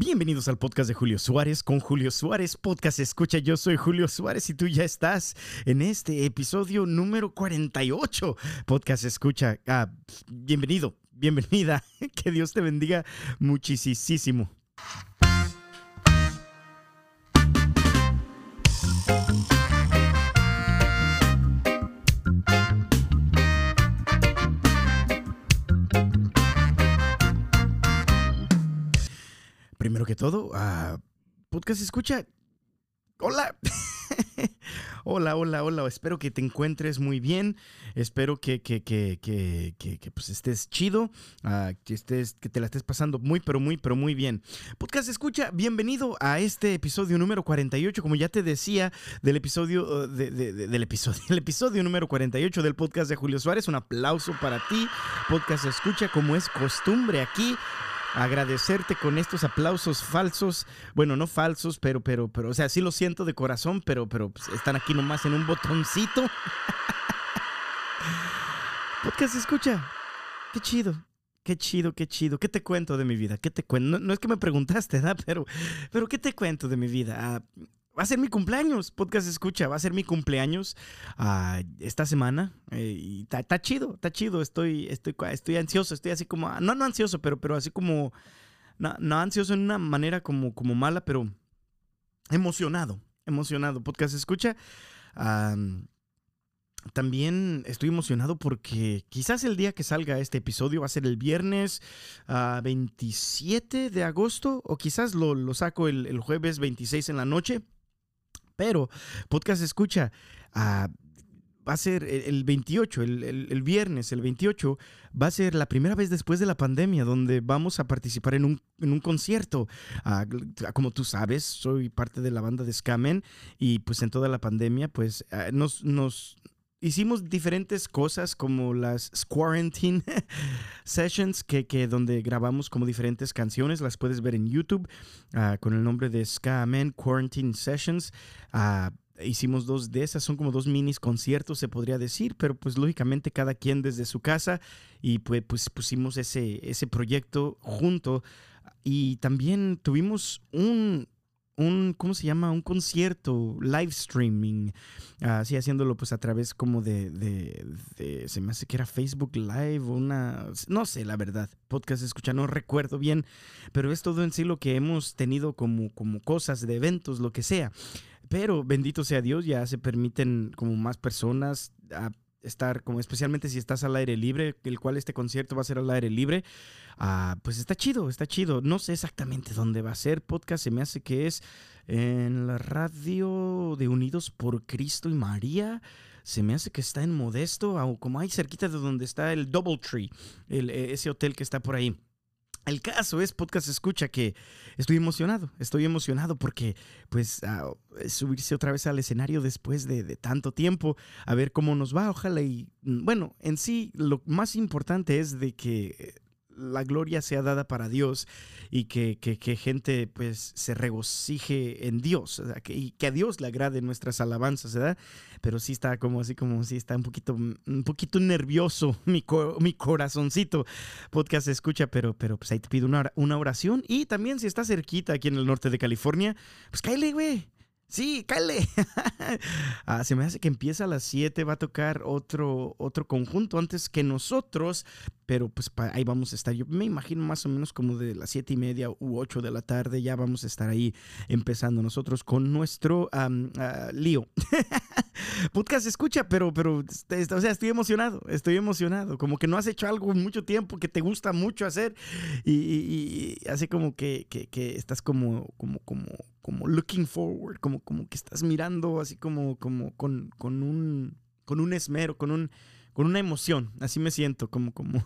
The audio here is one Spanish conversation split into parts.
Bienvenidos al podcast de Julio Suárez con Julio Suárez Podcast Escucha. Yo soy Julio Suárez y tú ya estás en este episodio número 48. Podcast Escucha. Ah, bienvenido, bienvenida. Que Dios te bendiga muchísimo. Que todo, uh, podcast escucha. Hola. hola, hola, hola. Espero que te encuentres muy bien. Espero que, que, que, que pues estés chido. Uh, que, estés, que te la estés pasando muy, pero muy, pero muy bien. Podcast escucha. Bienvenido a este episodio número 48. Como ya te decía, del episodio, de, del episodio, el episodio número 48 del podcast de Julio Suárez. Un aplauso para ti. Podcast escucha, como es costumbre aquí agradecerte con estos aplausos falsos. Bueno, no falsos, pero, pero, pero, o sea, sí lo siento de corazón, pero, pero pues, están aquí nomás en un botoncito. Podcast escucha. Qué chido. Qué chido, qué chido. ¿Qué te cuento de mi vida? ¿Qué te cuento? No, es que me preguntaste, ¿verdad? Pero, pero ¿qué te cuento de mi vida? Ah, va a ser mi cumpleaños, podcast escucha, va a ser mi cumpleaños uh, esta semana eh, y está chido, está chido, estoy, estoy, estoy ansioso, estoy así como, no, no ansioso, pero, pero así como, no, no ansioso en una manera como, como mala, pero emocionado, emocionado, podcast escucha. También estoy emocionado porque quizás el día que salga este episodio va a ser el viernes uh, 27 de agosto o quizás lo, lo saco el, el, jueves 26 en la noche. Pero podcast escucha, uh, va a ser el 28, el, viernes, el 28, va a ser la primera vez después de la pandemia donde vamos a participar en un, en un concierto. Uh, como tú sabes, soy parte de la banda de Scamen y pues en toda la pandemia pues nos, nos, hicimos diferentes cosas como las Quarantine Sessions, que, que, donde grabamos como diferentes canciones, las puedes ver en YouTube uh, con el nombre de Ska Man Quarantine Sessions. Uh, hicimos dos de esas, son como dos minis conciertos, se podría decir, pero pues lógicamente cada quien desde su casa y pues pusimos ese, ese proyecto junto. Y también tuvimos un, un, ¿cómo se llama? Un concierto, live streaming, así haciéndolo pues a través como de, de, de, se me hace que era Facebook Live, una, no sé, la verdad, podcast escucha, no recuerdo bien, pero es todo en sí lo que hemos tenido como, como cosas de eventos, lo que sea. Pero bendito sea Dios, ya se permiten como más personas a estar como especialmente si estás al aire libre, el cual este concierto va a ser al aire libre, uh, pues está chido, está chido. No sé exactamente dónde va a ser podcast, se me hace que es en la radio de Unidos por Cristo y María. Se me hace que está en Modesto, o como ahí cerquita de donde está el Doubletree, el, ese hotel que está por ahí. El caso es, podcast escucha, que estoy emocionado, estoy emocionado porque pues uh, subirse otra vez al escenario después de, de, tanto tiempo, a ver cómo nos va, ojalá y bueno, en sí lo más importante es de que la gloria sea dada para Dios y que, que, que gente pues se regocije en Dios y que a Dios le agrade nuestras alabanzas, ¿verdad? Pero sí está como así como sí está un poquito un poquito nervioso mi, co mi corazoncito. Podcast escucha, pero pero pues ahí te pido una, una oración y también si estás cerquita aquí en el norte de California, pues cállate, güey. Sí, cállate. ah, se me hace que empieza a las 7, va a tocar otro, otro conjunto antes que nosotros, pero pues ahí vamos a estar. Yo me imagino más o menos como de las 7 y media u 8 de la tarde, ya vamos a estar ahí empezando nosotros con nuestro uh, lío. Podcast escucha, pero, pero, este, o sea, estoy emocionado, estoy emocionado. Como que no has hecho algo mucho tiempo que te gusta mucho hacer y, y, y así como que, que, que estás como, como, como, como looking forward, como, como que estás mirando así como, como con, con, un, con un esmero, con un, con una emoción, así me siento, como, como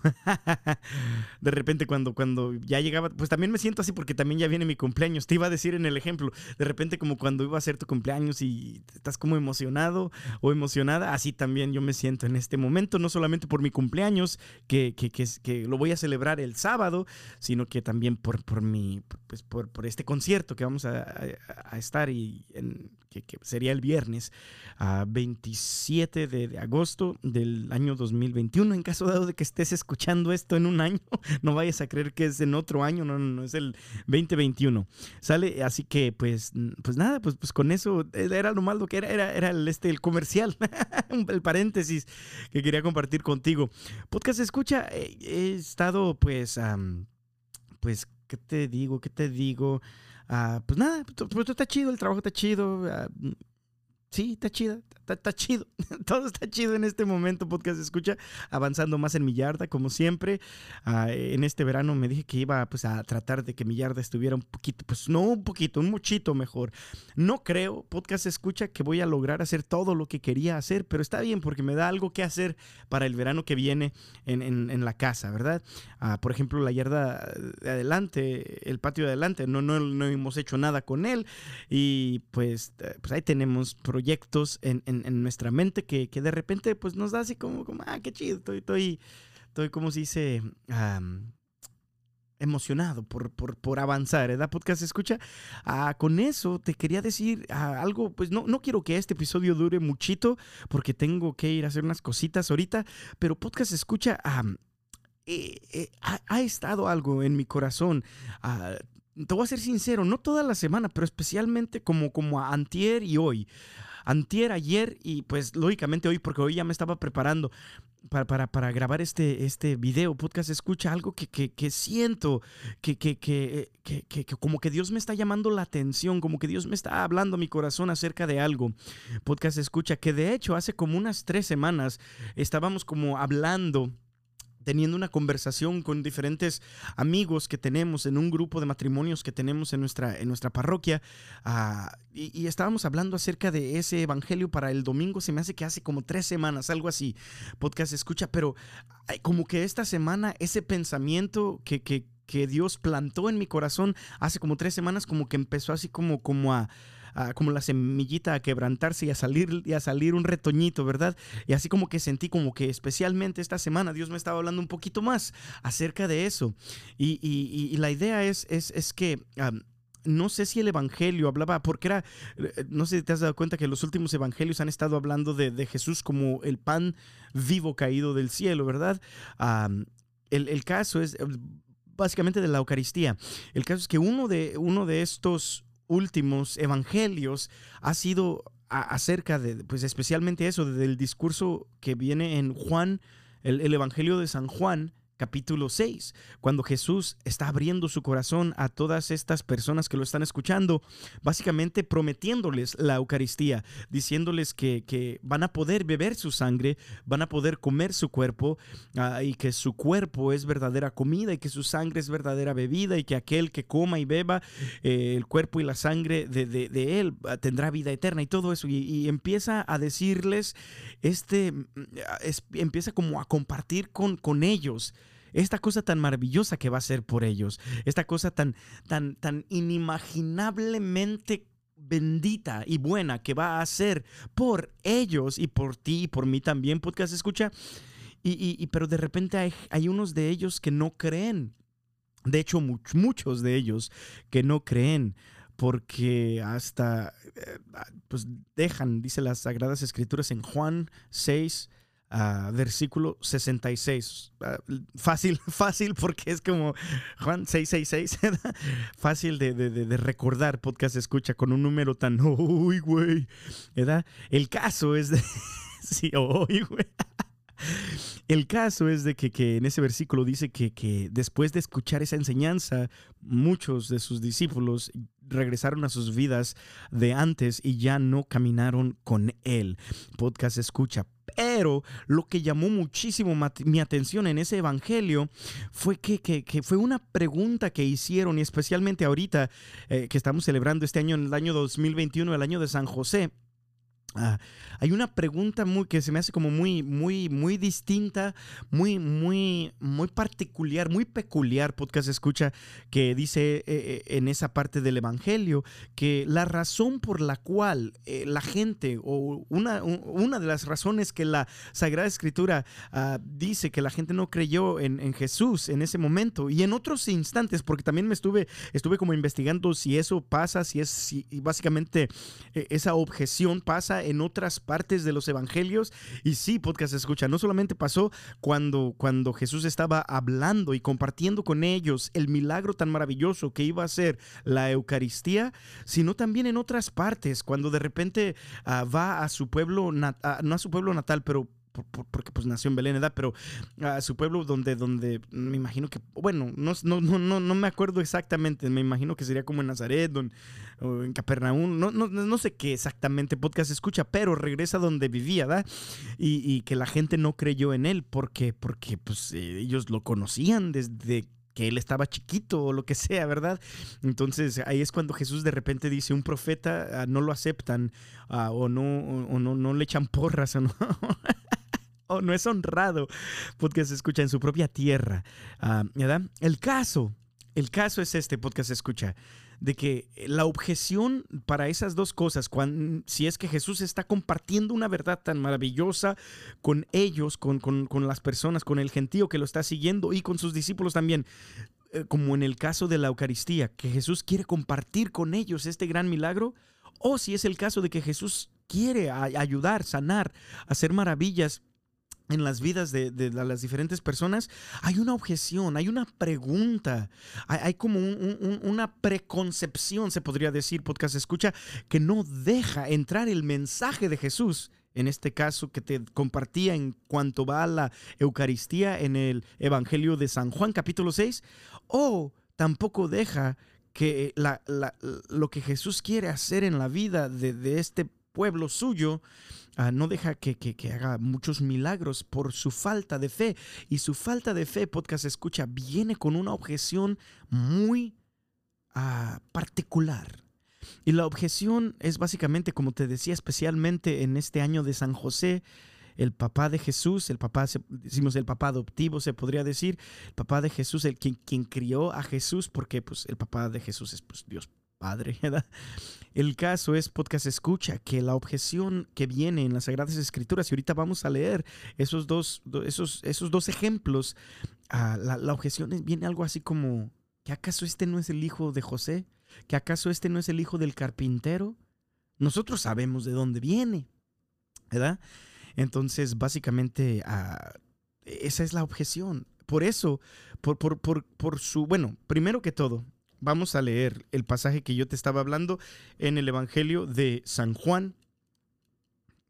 de repente cuando, cuando ya llegaba, pues también me siento así porque también ya viene mi cumpleaños, te iba a decir en el ejemplo, de repente como cuando iba a ser tu cumpleaños y estás como emocionado o emocionada, así también yo me siento en este momento, no solamente por mi cumpleaños, que, que, que, que lo voy a celebrar el sábado, sino que también por, por, mi, pues por, por este concierto que vamos a, a, a estar y en, que, sería el viernes, a uh, 27 de, agosto del año año 2021. En caso dado de que estés escuchando esto en un año, no vayas a creer que es en otro año, no, no, no es el 2021. Sale, así que pues, pues nada, pues, pues con eso era lo malo que era, era, era el, este, el comercial, el paréntesis que quería compartir contigo. Podcast escucha, he, estado pues, pues, ¿qué te digo? ¿Qué te digo? Ah, pues nada, pues, está chido, el trabajo está chido. Ah, sí, está chida, está, chido. Todo está chido en este momento, podcast escucha, avanzando más en mi yarda, como siempre. Ah, en este verano me dije que iba pues, a tratar de que mi yarda estuviera un poquito, pues no un poquito, un muchito mejor. No creo, podcast escucha, que voy a lograr hacer todo lo que quería hacer, pero está bien porque me da algo que hacer para el verano que viene en, en, la casa, ¿verdad? Ah, por ejemplo, la yarda de adelante, el patio de adelante, no, no, no hemos hecho nada con él y pues, eh, pues ahí tenemos proyectos en en, nuestra mente que, que, de repente pues nos da así como, como ah, qué chido, estoy, estoy, estoy como se dice, emocionado por, por, por, avanzar, ¿verdad? Podcast escucha. Ah, con eso te quería decir ah, algo, pues no, no quiero que este episodio dure muchito porque tengo que ir a hacer unas cositas ahorita, pero podcast escucha. Eh, eh, ha, estado algo en mi corazón. Ah, te voy a ser sincero, no toda la semana, pero especialmente como, como a antier y hoy antier, ayer y pues lógicamente hoy, porque hoy ya me estaba preparando para, para, para grabar este, este video, podcast, escucha algo que, que, que siento, que, que, que, como que Dios me está llamando la atención, como que Dios me está hablando mi corazón acerca de algo. Podcast, escucha, que de hecho hace como unas tres semanas estábamos como hablando teniendo una conversación con diferentes amigos que tenemos en un grupo de matrimonios que tenemos en nuestra, en nuestra parroquia ah, y, estábamos hablando acerca de ese evangelio para el domingo, se me hace que hace como tres semanas, algo así, podcast escucha, pero como que esta semana ese pensamiento que, que, que Dios plantó en mi corazón hace como tres semanas como que empezó así como, como a como la semillita a quebrantarse y a salir a salir un retoñito, ¿verdad? Y así como que sentí como que especialmente esta semana Dios me estaba hablando un poquito más acerca de eso. Y, la idea es, es, es que... no sé si el Evangelio hablaba, porque era, eh, no sé si te has dado cuenta que los últimos Evangelios han estado hablando de, Jesús como el pan vivo caído del cielo, ¿verdad? el, el, caso es eh, básicamente de la Eucaristía. El caso es que uno de, uno de estos últimos evangelios ha sido acerca de, pues especialmente eso, del discurso que viene en Juan, el, el Evangelio de San Juan, capítulo 6, cuando Jesús está abriendo su corazón a todas estas personas que lo están escuchando, básicamente prometiéndoles la Eucaristía, diciéndoles que, van a poder beber su sangre, van a poder comer su cuerpo ah, y que su cuerpo es verdadera comida y que su sangre es verdadera bebida y que aquel que coma y beba eh, el cuerpo y la sangre de, él ah, tendrá vida eterna y todo eso. Y, empieza a decirles, este, mm, empieza como a compartir con, con ellos esta cosa tan maravillosa que va a ser por ellos, esta cosa tan, tan, tan inimaginablemente bendita y buena que va a hacer por ellos y por ti y por mí también, podcast escucha. Y, pero de repente hay, hay, unos de ellos que no creen. De hecho, muchos de ellos que no creen porque hasta eh, pues dejan, dice las Sagradas Escrituras en Juan 6, versículo 66. fácil, fácil porque es como Juan 666. fácil de, de, recordar podcast escucha con un número tan, uy, güey. El caso es de... sí, uy, güey. El caso es de que, que en ese versículo dice que, que, después de escuchar esa enseñanza, muchos de sus discípulos regresaron a sus vidas de antes y ya no caminaron con él. Podcast escucha. Pero lo que llamó muchísimo mi atención en ese evangelio fue que, que, fue una pregunta que hicieron, y especialmente ahorita eh, que estamos celebrando este año, en el año 2021, el año de San José. Ah, hay una pregunta muy que se me hace como muy, muy, muy distinta, muy, muy, muy particular, muy peculiar, podcast escucha, que dice eh, eh, en esa parte del Evangelio que la razón por la cual eh, la gente, o una, una de las razones que la Sagrada Escritura ah, dice que la gente no creyó en, en, Jesús en ese momento y en otros instantes, porque también me estuve, estuve como investigando si eso pasa, si es si básicamente esa objeción pasa en otras partes de los evangelios. Y sí, podcast escucha, no solamente pasó cuando, cuando Jesús estaba hablando y compartiendo con ellos el milagro tan maravilloso que iba a ser la Eucaristía, sino también en otras partes, cuando de repente ah, va a su pueblo, no a su pueblo natal, pero porque pues nació en Belén, ¿verdad? Pero a su pueblo donde, donde me imagino que, bueno, no, no, no, no me acuerdo exactamente, me imagino que sería como en Nazaret o en Capernaum, no, no, no sé qué exactamente podcast escucha, pero regresa donde vivía, ¿verdad? Y, y que la gente no creyó en él porque, porque pues eh, ellos lo conocían desde que él estaba chiquito o lo que sea, ¿verdad? Entonces ahí es cuando Jesús de repente dice, un profeta ah, no lo aceptan ah, o, no, o, no, no le echan porras o no. no es honrado porque se escucha en su propia tierra. Ah, ¿verdad? El caso, el caso es este podcast escucha, de que la objeción para esas dos cosas, cuando, si es que Jesús está compartiendo una verdad tan maravillosa con ellos, con, con, las personas, con el gentío que lo está siguiendo y con sus discípulos también, eh, como en el caso de la Eucaristía, que Jesús quiere compartir con ellos este gran milagro, o si es el caso de que Jesús quiere ayudar, sanar, hacer maravillas en las vidas de, las diferentes personas, hay una objeción, hay una pregunta, hay, como una preconcepción, se podría decir, podcast escucha, que no deja entrar el mensaje de Jesús, en este caso que te compartía en cuanto va a la Eucaristía en el Evangelio de San Juan capítulo 6, o tampoco deja que lo que Jesús quiere hacer en la vida de, de este pueblo suyo, Ah, no deja que, haga muchos milagros por su falta de fe. Y su falta de fe, podcast escucha, viene con una objeción muy ah, particular. Y la objeción es básicamente, como te decía, especialmente en este año de San José, el papá de Jesús, el papá, decimos el papá adoptivo, se podría decir, el papá de Jesús, el quien, quien crió a Jesús, porque pues, el papá de Jesús es pues, Dios Padre. ¿verdad? El caso es, podcast escucha, que la objeción que viene en las Sagradas Escrituras, y ahorita vamos a leer esos dos, esos, esos dos ejemplos, ah, la, objeción viene algo así como, ¿que acaso este no es el hijo de José? ¿Que acaso este no es el hijo del carpintero? Nosotros sabemos de dónde viene, ¿verdad? Entonces, básicamente, ah, esa es la objeción. Por eso, por, por, por, por su, bueno, primero que todo, Vamos a leer el pasaje que yo te estaba hablando en el Evangelio de San Juan,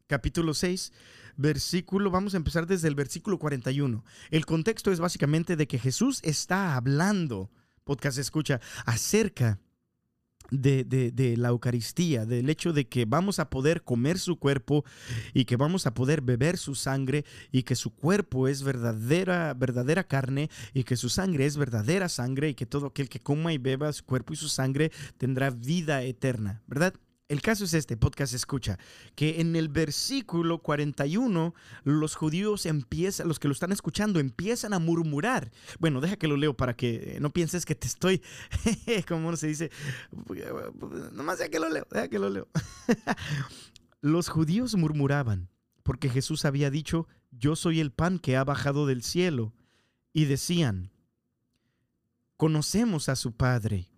capítulo 6, versículo, vamos a empezar desde el versículo 41. El contexto es básicamente de que Jesús está hablando, podcast escucha, acerca de, la Eucaristía, del hecho de que vamos a poder comer su cuerpo y que vamos a poder beber su sangre y que su cuerpo es verdadera, verdadera carne y que su sangre es verdadera sangre y que todo aquel que coma y beba su cuerpo y su sangre tendrá vida eterna, ¿verdad? El caso es este, podcast escucha, que en el versículo 41 los judíos empiezan, los que lo están escuchando, empiezan a murmurar. Bueno, deja que lo leo para que no pienses que te estoy, como se dice, nomás deja que lo leo, deja que lo leo. los judíos murmuraban porque Jesús había dicho, yo soy el pan que ha bajado del cielo. Y decían, conocemos a su padre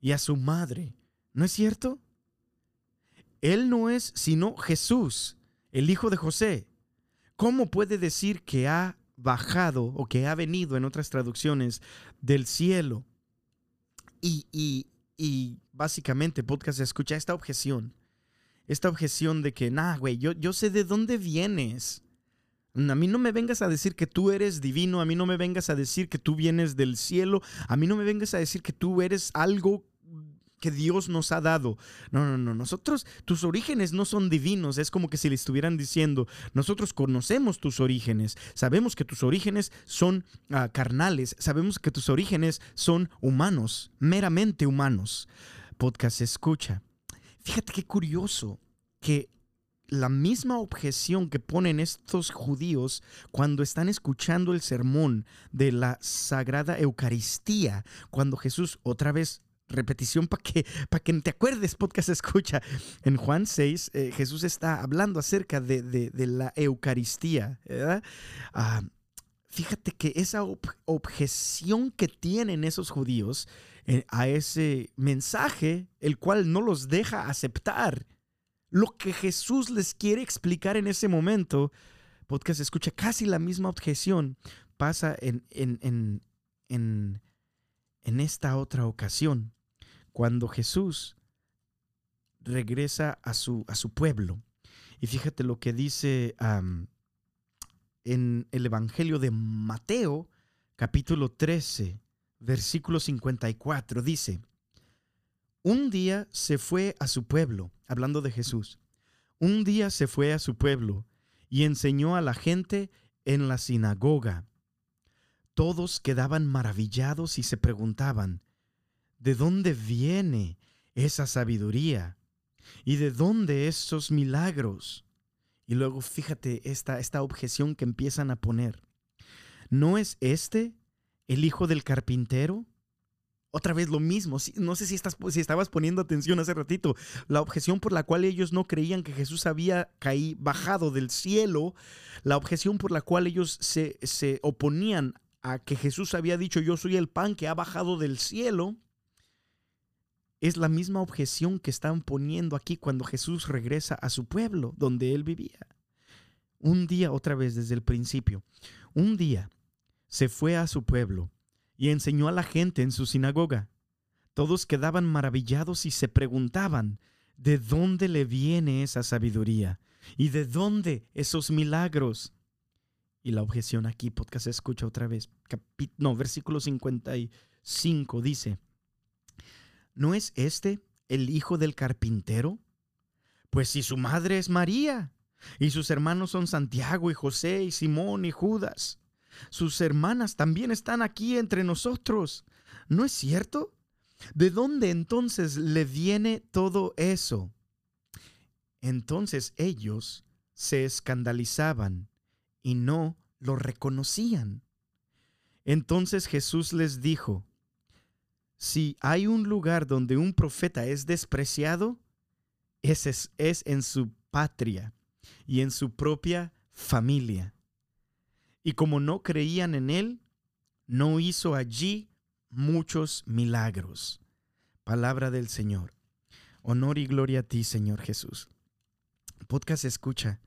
y a su madre, ¿no es cierto? Él no es sino Jesús, el hijo de José. ¿Cómo puede decir que ha bajado o que ha venido en otras traducciones del cielo? Y, y, y básicamente podcast escucha esta objeción. Esta objeción de que, nah, güey, yo, yo sé de dónde vienes. A mí no me vengas a decir que tú eres divino, a mí no me vengas a decir que tú vienes del cielo, a mí no me vengas a decir que tú eres algo que Dios nos ha dado. No, no, no. Nosotros, tus orígenes no son divinos. Es como que si le estuvieran diciendo, nosotros conocemos tus orígenes. Sabemos que tus orígenes son ah, carnales. Sabemos que tus orígenes son humanos, meramente humanos. Podcast escucha. Fíjate qué curioso que la misma objeción que ponen estos judíos cuando están escuchando el sermón de la Sagrada Eucaristía, cuando Jesús otra vez repetición para que, que te acuerdes, podcast escucha. En Juan 6, eh, Jesús está hablando acerca de, la Eucaristía. Ah, fíjate que esa objeción que tienen esos judíos eh, a ese mensaje, el cual no los deja aceptar lo que Jesús les quiere explicar en ese momento, podcast escucha casi la misma objeción, pasa en, en, en, en esta otra ocasión, cuando Jesús regresa a su, a su pueblo. Y fíjate lo que dice en el Evangelio de Mateo, capítulo 13, versículo 54. Dice, un día se fue a su pueblo, hablando de Jesús, un día se fue a su pueblo y enseñó a la gente en la sinagoga. Todos quedaban maravillados y se preguntaban, ¿de dónde viene esa sabiduría? ¿Y de dónde esos milagros? Y luego fíjate esta, esta objeción que empiezan a poner. ¿No es este el hijo del carpintero? Otra vez lo mismo. No sé si, estás, si estabas poniendo atención hace ratito. La objeción por la cual ellos no creían que Jesús había caído, bajado del cielo, la objeción por la cual ellos se, se oponían a que Jesús había dicho, yo soy el pan que ha bajado del cielo, es la misma objeción que están poniendo aquí cuando Jesús regresa a su pueblo, donde él vivía. Un día, otra vez desde el principio, un día se fue a su pueblo y enseñó a la gente en su sinagoga. Todos quedaban maravillados y se preguntaban, ¿de dónde le viene esa sabiduría? ¿Y de dónde esos milagros? Y la objeción aquí, podcast, escucha otra vez. no, versículo 55 dice, ¿no es este el hijo del carpintero? Pues si su madre es María, y sus hermanos son Santiago y José y Simón y Judas, sus hermanas también están aquí entre nosotros. ¿No es cierto? ¿De dónde entonces le viene todo eso? Entonces ellos se escandalizaban y no lo reconocían. Entonces Jesús les dijo, si hay un lugar donde un profeta es despreciado, es, es en su patria y en su propia familia. Y como no creían en él, no hizo allí muchos milagros. Palabra del Señor. Honor y gloria a ti, Señor Jesús. Podcast escucha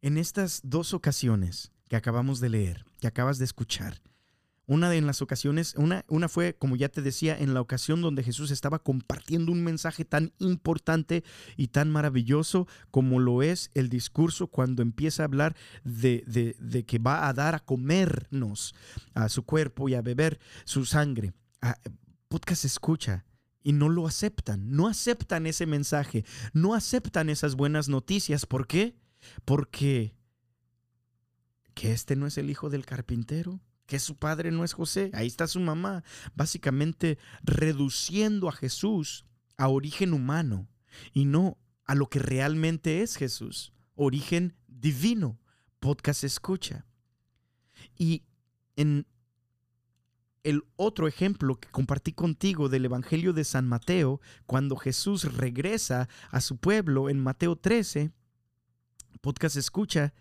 en estas dos ocasiones que acabamos de leer, que acabas de escuchar, una de las ocasiones, una, una fue, como ya te decía, en la ocasión donde Jesús estaba compartiendo un mensaje tan importante y tan maravilloso como lo es el discurso cuando empieza a hablar de, de, de que va a dar a comernos a su cuerpo y a beber su sangre. Ah, podcast escucha y no lo aceptan, no aceptan ese mensaje, no aceptan esas buenas noticias. ¿Por qué? Porque que este no es el hijo del carpintero, que su padre no es José, ahí está su mamá, básicamente reduciendo a Jesús a origen humano y no a lo que realmente es Jesús, origen divino. Podcast escucha. Y en el otro ejemplo que compartí contigo del Evangelio de San Mateo, cuando Jesús regresa a su pueblo en Mateo 13, podcast escucha,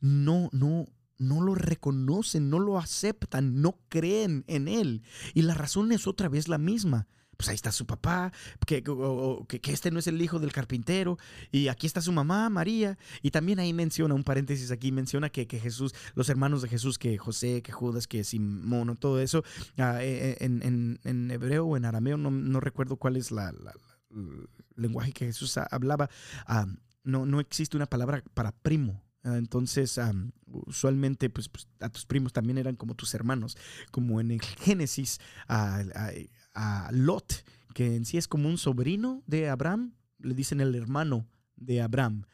no, no, no lo reconocen, no lo aceptan, no creen en él. Y la razón es otra vez la misma. Pues ahí está su papá, que, que, este no es el hijo del carpintero, y aquí está su mamá, María, y también ahí menciona, un paréntesis aquí, menciona que, que Jesús, los hermanos de Jesús, que José, que Judas, que Simón, todo eso, ah, eh, eh, en, en, hebreo o en arameo, no, recuerdo cuál es la, el lenguaje que Jesús hablaba, ah, no, no existe una palabra para primo, Ah, entonces, usualmente, pues, pues, a tus primos también eran como tus hermanos, como en el Génesis a, Lot, que en sí es como un sobrino de Abraham, le dicen el hermano de Abraham.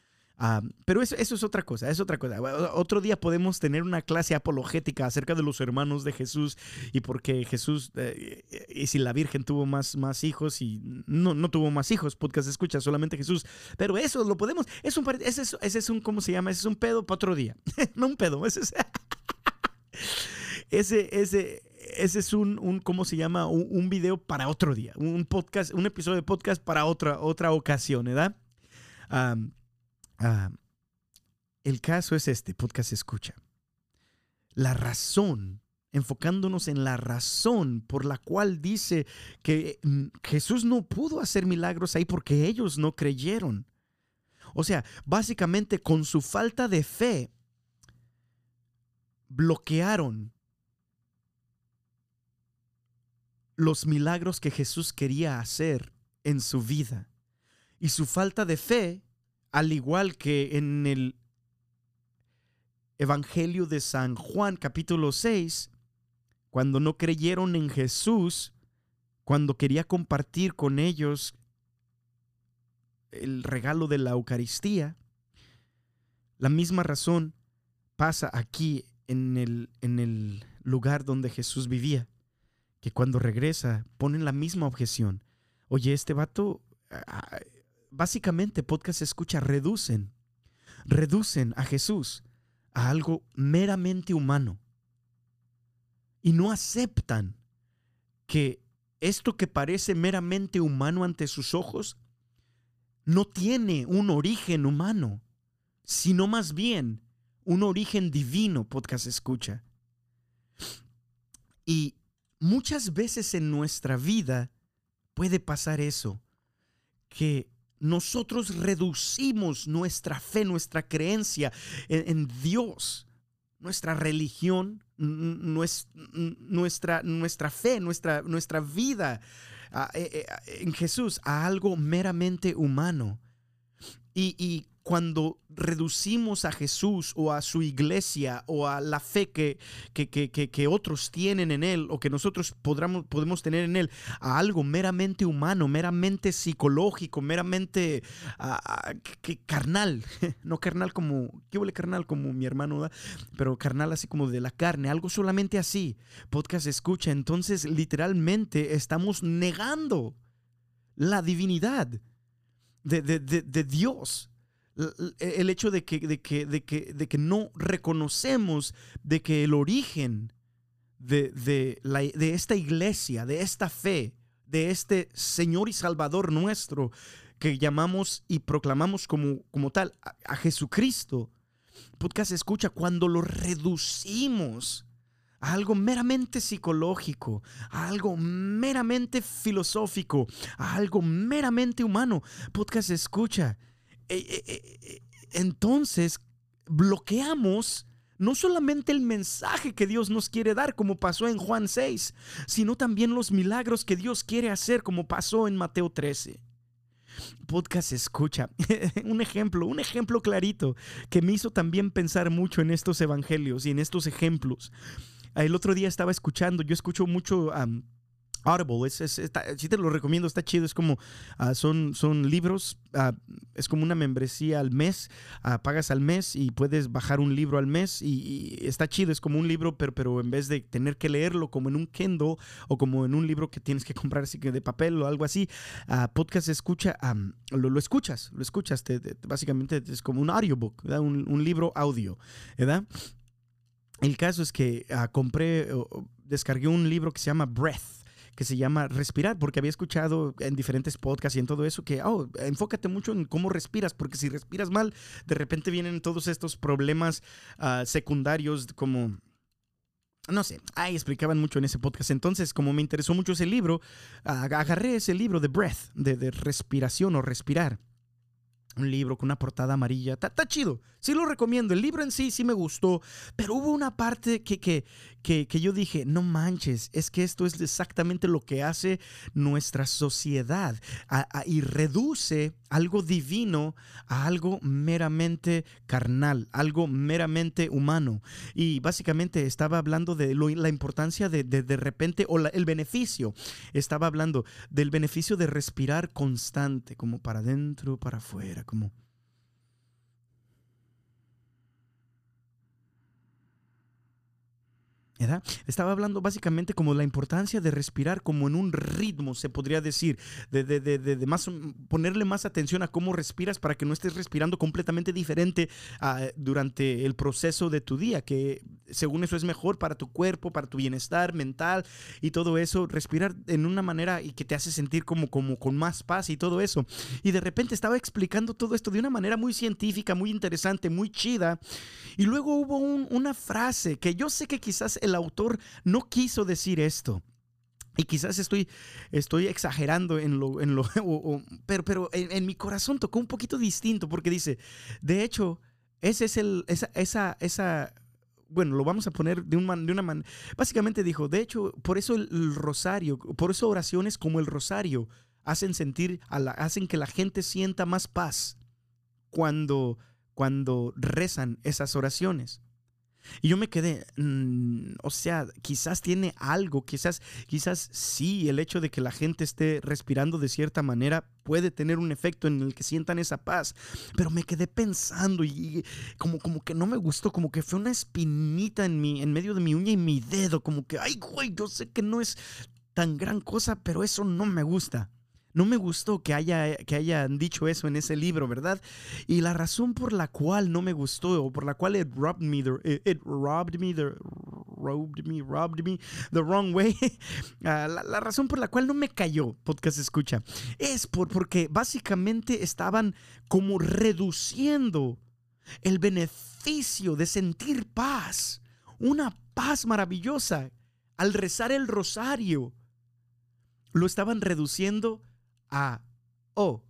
Ah, pero eso, eso, es otra cosa, es otra cosa. Otro día podemos tener una clase apologética acerca de los hermanos de Jesús y por qué Jesús, eh, y si la Virgen tuvo más, más hijos y no, no tuvo más hijos, podcast escucha solamente Jesús. Pero eso lo podemos, es un, ese, es, ese es un, ¿cómo se llama? Ese es un pedo para otro día. no un pedo, ese es... ese, ese, ese es un, un ¿cómo se llama? Un, video para otro día, un podcast, un episodio de podcast para otra, otra ocasión, ¿verdad? Ah, el caso es este, podcast escucha. La razón, enfocándonos en la razón por la cual dice que mm, Jesús no pudo hacer milagros ahí porque ellos no creyeron. O sea, básicamente con su falta de fe, bloquearon los milagros que Jesús quería hacer en su vida. Y su falta de fe, al igual que en el Evangelio de San Juan capítulo 6, cuando no creyeron en Jesús, cuando quería compartir con ellos el regalo de la Eucaristía, la misma razón pasa aquí en el, en el lugar donde Jesús vivía, que cuando regresa ponen la misma objeción. Oye, este vato, básicamente podcast escucha, reducen, reducen a Jesús a algo meramente humano y no aceptan que esto que parece meramente humano ante sus ojos no tiene un origen humano, sino más bien un origen divino, podcast escucha. Y muchas veces en nuestra vida puede pasar eso, que nosotros reducimos nuestra fe, nuestra creencia en, Dios, nuestra religión, nuestra, nuestra fe, nuestra, nuestra vida eh, eh, en Jesús a algo meramente humano. Y cuando reducimos a Jesús o a su iglesia o a la fe que, que, que, que otros tienen en Él o que nosotros podamos, podemos tener en Él a algo meramente humano, meramente psicológico, meramente carnal, no carnal como, ¿qué huele carnal? Como mi hermano, pero carnal así como de la carne, algo solamente así. Podcast escucha, entonces literalmente estamos negando la divinidad de, de, de Dios el hecho de que, de que, de que, de que no reconocemos de que el origen de, de, la, de esta iglesia, de esta fe, de este Señor y Salvador nuestro, que llamamos y proclamamos como, como tal a, a Jesucristo, podcast escucha, cuando lo reducimos a algo meramente psicológico, a algo meramente filosófico, a algo meramente humano, podcast escucha, eh, eh, eh, entonces bloqueamos no solamente el mensaje que Dios nos quiere dar, como pasó en Juan 6, sino también los milagros que Dios quiere hacer, como pasó en Mateo 13. Podcast escucha, un ejemplo, un ejemplo clarito que me hizo también pensar mucho en estos evangelios y en estos ejemplos. El otro día estaba escuchando, yo escucho mucho... Audible, es, sí te lo recomiendo, está chido, es como, ah, son, son libros, ah, es como una membresía al mes, ah, pagas al mes y puedes bajar un libro al mes y, está chido, es como un libro, pero, pero en vez de tener que leerlo como en un Kindle o como en un libro que tienes que comprar así que de papel o algo así, podcast escucha, lo, lo, escuchas, lo escuchas, básicamente es como un audiobook, Un, un libro audio, ¿verdad? El caso es que compré, descargué un libro que se llama Breath que se llama Respirar, porque había escuchado en diferentes podcasts y en todo eso que, oh, enfócate mucho en cómo respiras, porque si respiras mal, de repente vienen todos estos problemas ah, secundarios como no sé, ahí explicaban mucho en ese podcast. Entonces, como me interesó mucho ese libro, agarré ese libro de breath, de, respiración o respirar un libro con una portada amarilla. Está chido. Sí lo recomiendo. El libro en sí sí me gustó. Pero hubo una parte que, que, que, yo dije, no manches, es que esto es exactamente lo que hace nuestra sociedad y reduce algo divino a algo meramente carnal, algo meramente humano. Y básicamente estaba hablando de la importancia de, de, repente, o el beneficio, estaba hablando del beneficio de respirar constante, como para adentro, para afuera, comment como... Estaba hablando básicamente como la importancia de respirar como en un ritmo, se podría decir, de, de, de, de más, ponerle más atención a cómo respiras para que no estés respirando completamente diferente ah, durante el proceso de tu día, que según eso es mejor para tu cuerpo, para tu bienestar mental y todo eso, respirar en una manera y que te hace sentir como, como con más paz y todo eso. Y de repente estaba explicando todo esto de una manera muy científica, muy interesante, muy chida. Y luego hubo una frase que yo sé que quizás el autor no quiso decir esto. Y quizás estoy, estoy exagerando en lo, en lo pero, pero en, mi corazón tocó un poquito distinto porque dice, de hecho, ese es el, esa, esa, esa bueno, lo vamos a poner de, un de una manera, básicamente dijo, de hecho, por eso el, rosario, por eso oraciones como el rosario hacen sentir, a la, hacen que la gente sienta más paz cuando, cuando rezan esas oraciones. Y yo me quedé, mm, o sea, quizás tiene algo, quizás, quizás sí, el hecho de que la gente esté respirando de cierta manera puede tener un efecto en el que sientan esa paz. Pero me quedé pensando y, como, como que no me gustó, como que fue una espinita en, mi, en medio de mi uña y mi dedo, como que, ay, güey, yo sé que no es tan gran cosa, pero eso no me gusta. No me gustó que, haya, que hayan dicho eso en ese libro, ¿verdad? Y la razón por la cual no me gustó o por la cual it robbed me, it, robbed me, the, robbed me, robbed me the wrong way, ah, la, razón por la cual no me cayó, podcast escucha, es por, porque básicamente estaban como reduciendo el beneficio de sentir paz, una paz maravillosa al rezar el rosario. Lo estaban reduciendo a, oh,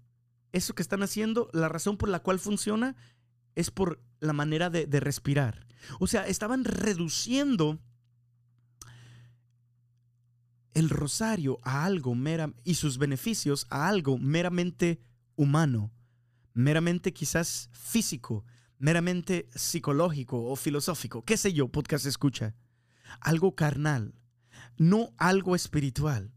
eso que están haciendo, la razón por la cual funciona es por la manera de, respirar. O sea, estaban reduciendo el rosario a algo mera y sus beneficios a algo meramente humano, meramente quizás físico, meramente psicológico o filosófico, qué sé yo, podcast escucha, algo carnal, no algo espiritual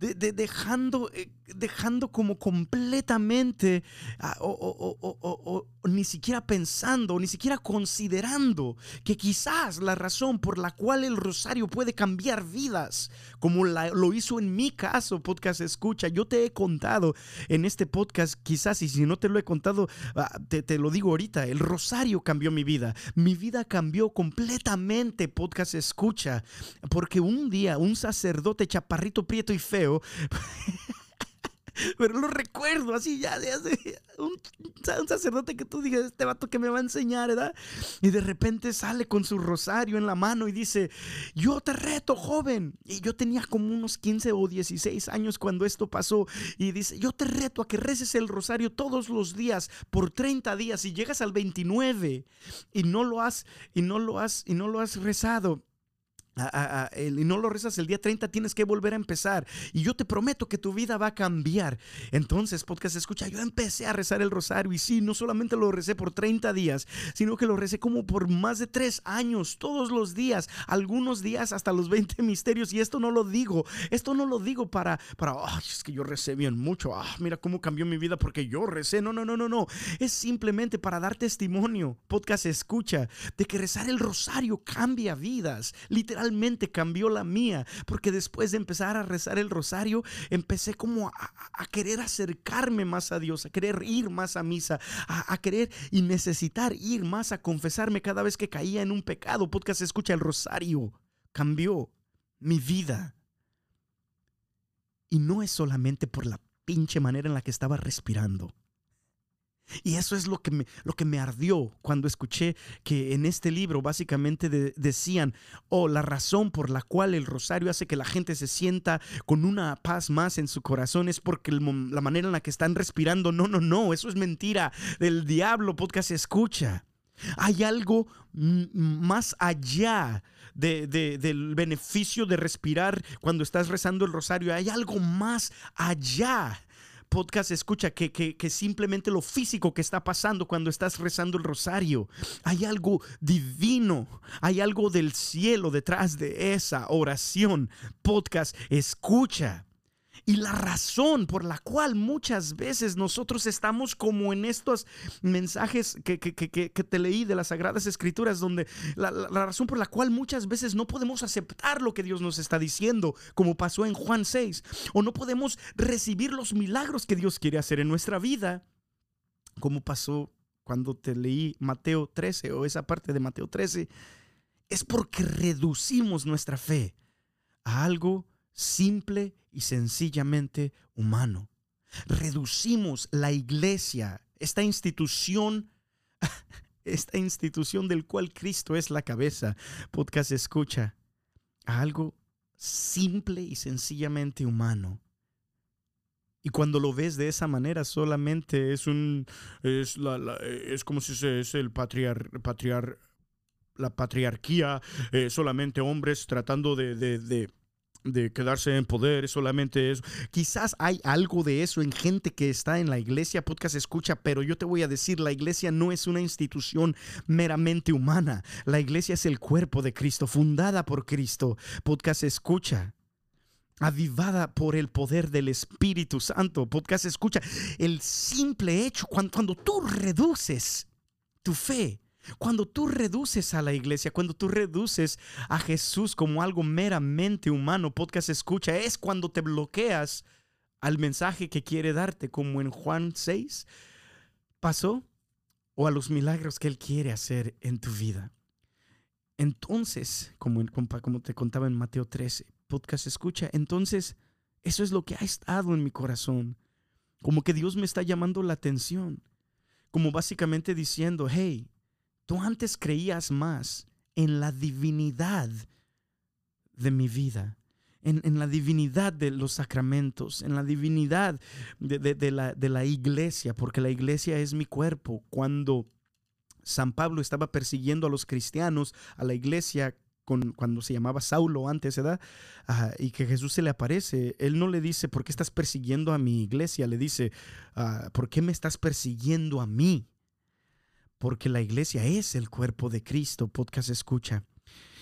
de, dejando, eh, dejando como completamente, ah, o, ni siquiera pensando, ni siquiera considerando que quizás la razón por la cual el rosario puede cambiar vidas, como lo hizo en mi caso, podcast escucha, yo te he contado en este podcast, quizás, y si no te lo he contado, ah, te, te lo digo ahorita, el rosario cambió mi vida, mi vida cambió completamente, podcast escucha, porque un día un sacerdote chaparrito, prieto y feo, pero lo recuerdo así ya de hace un, sacerdote que tú digas, este vato que me va a enseñar, ¿verdad? Y de repente sale con su rosario en la mano y dice, yo te reto, joven. Y yo tenía como unos 15 o 16 años cuando esto pasó. Y dice, yo te reto a que reces el rosario todos los días por 30 días y llegas al 29 y no lo has, y no lo has, y no lo has rezado y no lo rezas el día 30, tienes que volver a empezar. Y yo te prometo que tu vida va a cambiar. Entonces, podcast escucha, yo empecé a rezar el rosario y sí, no solamente lo recé por 30 días, sino que lo recé como por más de 3 años, todos los días, algunos días hasta los 20 misterios. Y esto no lo digo, esto no lo digo para, para, es que yo recé bien mucho, ah, mira cómo cambió mi vida porque yo recé. No, no, no, no, no. Es simplemente para dar testimonio, podcast escucha, de que rezar el rosario cambia vidas, literalmente cambió la mía, porque después de empezar a rezar el rosario, empecé como a, querer acercarme más a Dios, a querer ir más a misa, a, querer y necesitar ir más a confesarme cada vez que caía en un pecado. Podcast escucha el rosario, cambió mi vida. Y no es solamente por la pinche manera en la que estaba respirando. Y eso es lo que me, lo que me ardió cuando escuché que en este libro básicamente decían, oh, la razón por la cual el rosario hace que la gente se sienta con una paz más en su corazón es porque la manera en la que están respirando, no, no, no, eso es mentira. del diablo podcast escucha. Hay algo más allá del beneficio de respirar cuando estás rezando el rosario. Hay algo más allá podcast escucha que, que, simplemente lo físico que está pasando cuando estás rezando el rosario. Hay algo divino, hay algo del cielo detrás de esa oración. Podcast escucha. Y la razón por la cual muchas veces nosotros estamos como en estos mensajes que, te leí de las Sagradas Escrituras, donde la, razón por la cual muchas veces no podemos aceptar lo que Dios nos está diciendo, como pasó en Juan 6, o no podemos recibir los milagros que Dios quiere hacer en nuestra vida, como pasó cuando te leí Mateo 13 o esa parte de Mateo 13, es porque reducimos nuestra fe a algo simple y sencillamente humano. Reducimos la iglesia, esta institución, esta institución del cual Cristo es la cabeza, podcast escucha, a algo simple y sencillamente humano. Y cuando lo ves de esa manera, solamente es un. Es, la, es como si es el patriar, patriar, la patriarquía, eh, solamente hombres tratando de, de, de, quedarse en poder, solamente eso. Quizás hay algo de eso en gente que está en la iglesia, podcast escucha, pero yo te voy a decir, la iglesia no es una institución meramente humana. La iglesia es el cuerpo de Cristo, fundada por Cristo. Podcast escucha avivada por el poder del Espíritu Santo. Podcast escucha, el simple hecho, cuando, cuando, tú reduces tu fe, cuando tú reduces a la iglesia, cuando tú reduces a Jesús como algo meramente humano, podcast escucha, es cuando te bloqueas al mensaje que quiere darte, como en Juan 6 pasó, o a los milagros que Él quiere hacer en tu vida. Entonces, como, como te contaba en Mateo 13, podcast escucha. Entonces, eso es lo que ha estado en mi corazón. Como que Dios me está llamando la atención. Como básicamente diciendo, hey, tú antes creías más en la divinidad de mi vida. En, la divinidad de los sacramentos, en la divinidad de, la, de la iglesia, porque la iglesia es mi cuerpo. Cuando San Pablo estaba persiguiendo a los cristianos, a la iglesia cuando se llamaba Saulo antes, ¿verdad? y que Jesús se le aparece, él no le dice, ¿por qué estás persiguiendo a mi iglesia? Le dice, ah, ¿por qué me estás persiguiendo a mí? Porque la iglesia es el cuerpo de Cristo, podcast escucha.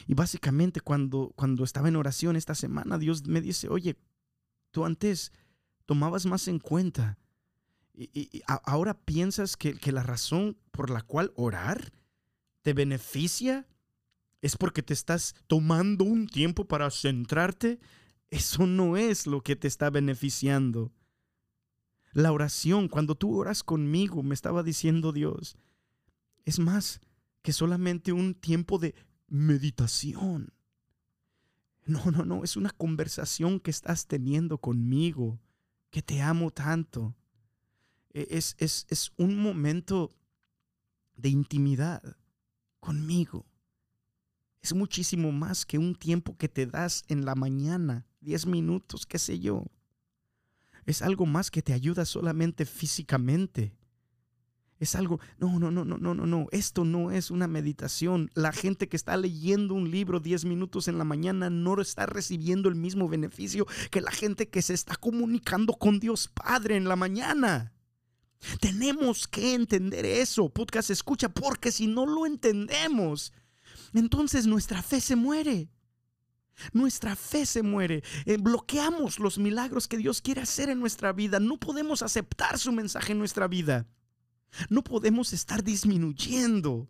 Y básicamente cuando, cuando estaba en oración esta semana, Dios me dice, oye, tú antes tomabas más en cuenta. Y, ahora piensas que, que la razón por la cual orar te beneficia es porque te estás tomando un tiempo para centrarte. Eso no es lo que te está beneficiando. La oración, cuando tú oras conmigo, me estaba diciendo Dios, es más que solamente un tiempo de meditación. No, no, no, es una conversación que estás teniendo conmigo, que te amo tanto. E, es, es, es un momento de intimidad conmigo es muchísimo más que un tiempo que te das en la mañana, 10 minutos, qué sé yo. Es algo más que te ayuda solamente físicamente. Es algo, no, no, no, no, no, no, no, esto no es una meditación. La gente que está leyendo un libro 10 minutos en la mañana no está recibiendo el mismo beneficio que la gente que se está comunicando con Dios Padre en la mañana. Tenemos que entender eso, podcast escucha, porque si no lo entendemos, entonces nuestra fe se muere. Nuestra fe se muere. Eh, bloqueamos los milagros que Dios quiere hacer en nuestra vida. No podemos aceptar su mensaje en nuestra vida. No podemos estar disminuyendo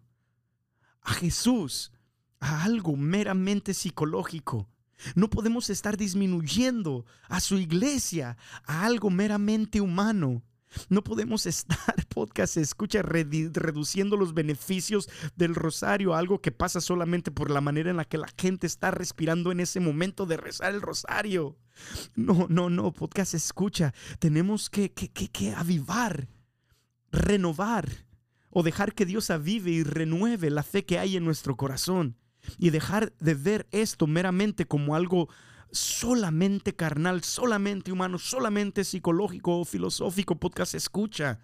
a Jesús a algo meramente psicológico. No podemos estar disminuyendo a su iglesia a algo meramente humano. No podemos estar, podcast, escucha, reduciendo los beneficios del rosario a algo que pasa solamente por la manera en la que la gente está respirando en ese momento de rezar el rosario. No, no, no, podcast, escucha. Tenemos que, que, que, que avivar, renovar o dejar que Dios avive y renueve la fe que hay en nuestro corazón y dejar de ver esto meramente como algo solamente carnal, solamente humano, solamente psicológico o filosófico, podcast escucha.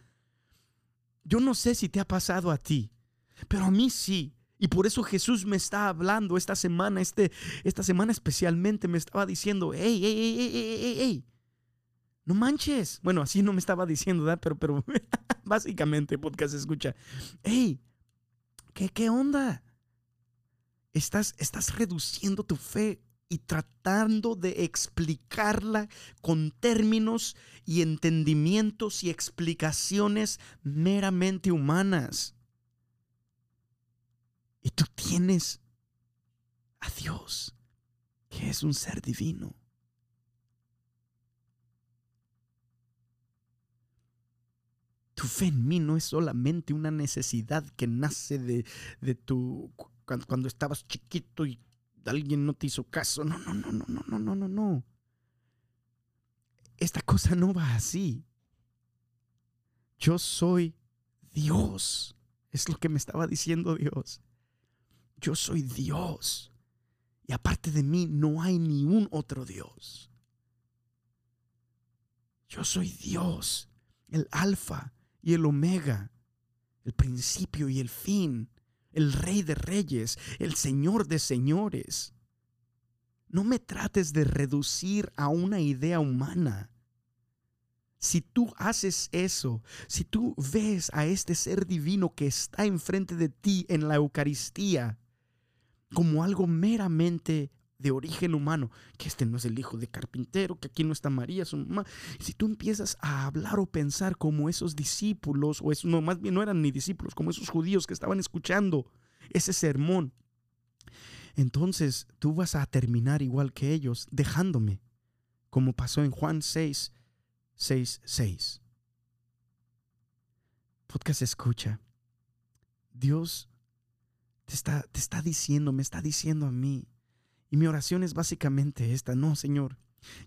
Yo no sé si te ha pasado a ti, pero a mí sí. Y por eso Jesús me está hablando esta semana, este, esta semana especialmente me estaba diciendo, hey, hey, hey, hey, hey, hey, no manches. Bueno, así no me estaba diciendo. Pero, pero básicamente podcast escucha, hey, ¿qué, qué onda? Estás, estás reduciendo tu fe y tratando de explicarla con términos y entendimientos y explicaciones meramente humanas. Y tú tienes a Dios, que es un ser divino. Tu fe en mí no es solamente una necesidad que nace de, de tu cuando estabas chiquito y alguien no te hizo caso. No, no, no, no, no, no, no, no, no. Esta cosa no va así. Yo soy Dios. Es lo que me estaba diciendo Dios. Yo soy Dios. Y aparte de mí no hay ni un otro Dios. Yo soy Dios, el alfa y el omega, el principio y el fin, el rey de reyes, el señor de señores. No me trates de reducir a una idea humana. Si tú haces eso, si tú ves a este ser divino que está enfrente de ti en la Eucaristía como algo meramente de origen humano, que este no es el hijo de carpintero, que aquí no está María, su mamá. Si tú empiezas a hablar o pensar como esos discípulos, o eso, no, más bien no eran ni discípulos, como esos judíos que estaban escuchando ese sermón, entonces tú vas a terminar igual que ellos, dejándome, como pasó en Juan 6, 6. Podcast escucha. Dios te está, te está diciendo, me está diciendo a mí. Y mi oración es básicamente esta. No, Señor,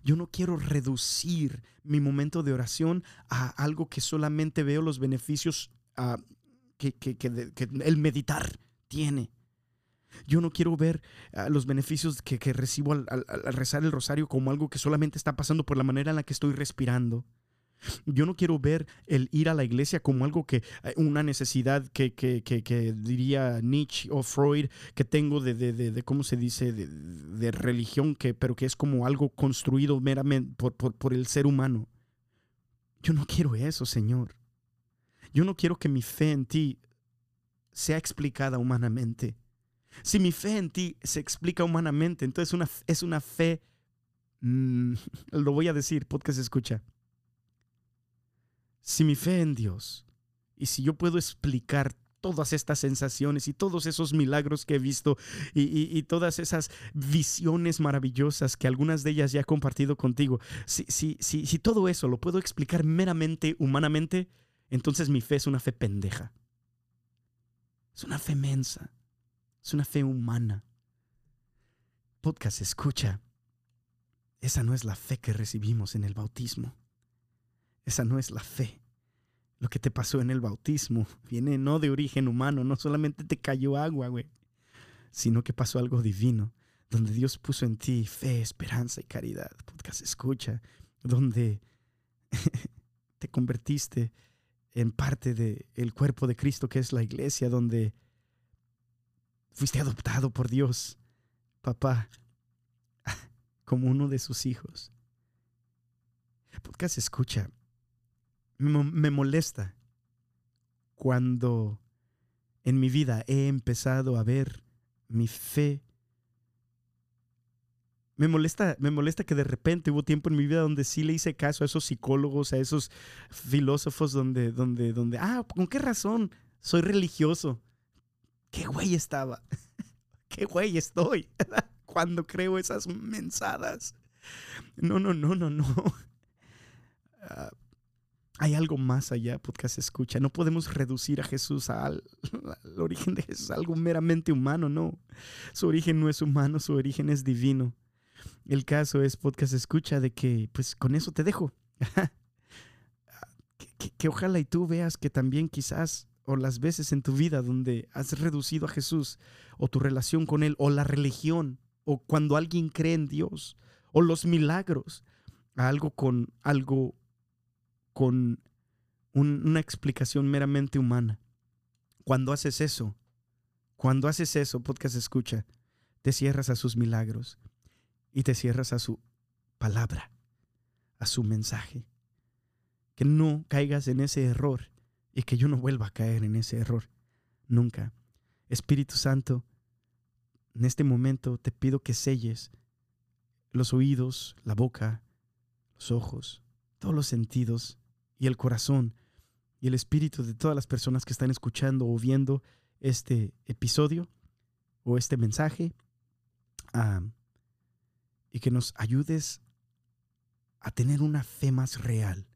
yo no quiero reducir mi momento de oración a algo que solamente veo los beneficios uh, que, el meditar tiene. Yo no quiero ver uh, los beneficios que, recibo al, al, rezar el rosario como algo que solamente está pasando por la manera en la que estoy respirando. Yo no quiero ver el ir a la iglesia como algo que, eh, una necesidad que, que, que diría Nietzsche o Freud, que tengo de, de, de, ¿cómo se dice?, de, religión, que, pero que es como algo construido meramente por, por, por el ser humano. Yo no quiero eso, Señor. Yo no quiero que mi fe en ti sea explicada humanamente. Si mi fe en ti se explica humanamente, entonces una, es una fe, mmm, lo voy a decir, podcast escucha. Si mi fe en Dios y si yo puedo explicar todas estas sensaciones y todos esos milagros que he visto y, y, todas esas visiones maravillosas que algunas de ellas ya he compartido contigo, si, si, si, si todo eso lo puedo explicar meramente humanamente, entonces mi fe es una fe pendeja. Es una fe mensa. Es una fe humana. Podcast, escucha. Esa no es la fe que recibimos en el bautismo. Esa no es la fe. Lo que te pasó en el bautismo viene no de origen humano, no solamente te cayó agua, güey, sino que pasó algo divino, donde Dios puso en ti fe, esperanza y caridad. Podcast, escucha, donde te convertiste en parte del el cuerpo de Cristo que es la iglesia, donde Fuiste adoptado por Dios, papá, como uno de sus hijos. Podcast escucha. Me molesta cuando en mi vida he empezado a ver mi fe. Me molesta, me molesta que de repente hubo tiempo en mi vida donde sí le hice caso a esos psicólogos, a esos filósofos donde, donde, donde, ah, ¿con qué razón soy religioso? qué güey estaba, qué güey estoy cuando creo esas mensadas. No, no, no, no, no. Uh, hay algo más allá, podcast escucha. No podemos reducir a Jesús al, origen de Jesús, algo meramente humano, no. Su origen no es humano, su origen es divino. El caso es, podcast escucha, de que, pues con eso te dejo. que, que, que ojalá y tú veas que también quizás o las veces en tu vida donde has reducido a Jesús o tu relación con Él o la religión o cuando alguien cree en Dios o los milagros a algo con algo con un, una explicación meramente humana. Cuando haces eso, cuando haces eso, podcast escucha, te cierras a sus milagros y te cierras a su palabra, a su mensaje. Que no caigas en ese error y que yo no vuelva a caer en ese error. Nunca. Espíritu Santo, en este momento te pido que selles los oídos, la boca, los ojos, todos los sentidos y el corazón y el espíritu de todas las personas que están escuchando o viendo este episodio o este mensaje y que nos ayudes a tener una fe más real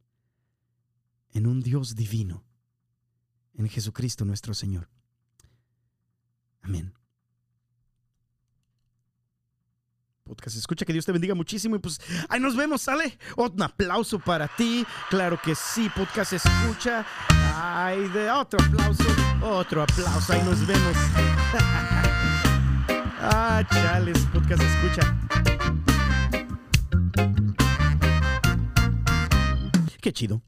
en un Dios divino en Jesucristo nuestro Señor. Amén. Podcast escucha, que Dios te bendiga muchísimo y pues ahí nos vemos, ¿sale? Un aplauso para ti, claro que sí, podcast escucha. Ay, de otro aplauso, otro aplauso, ahí nos vemos. Ah, chales, podcast escucha. Qué chido.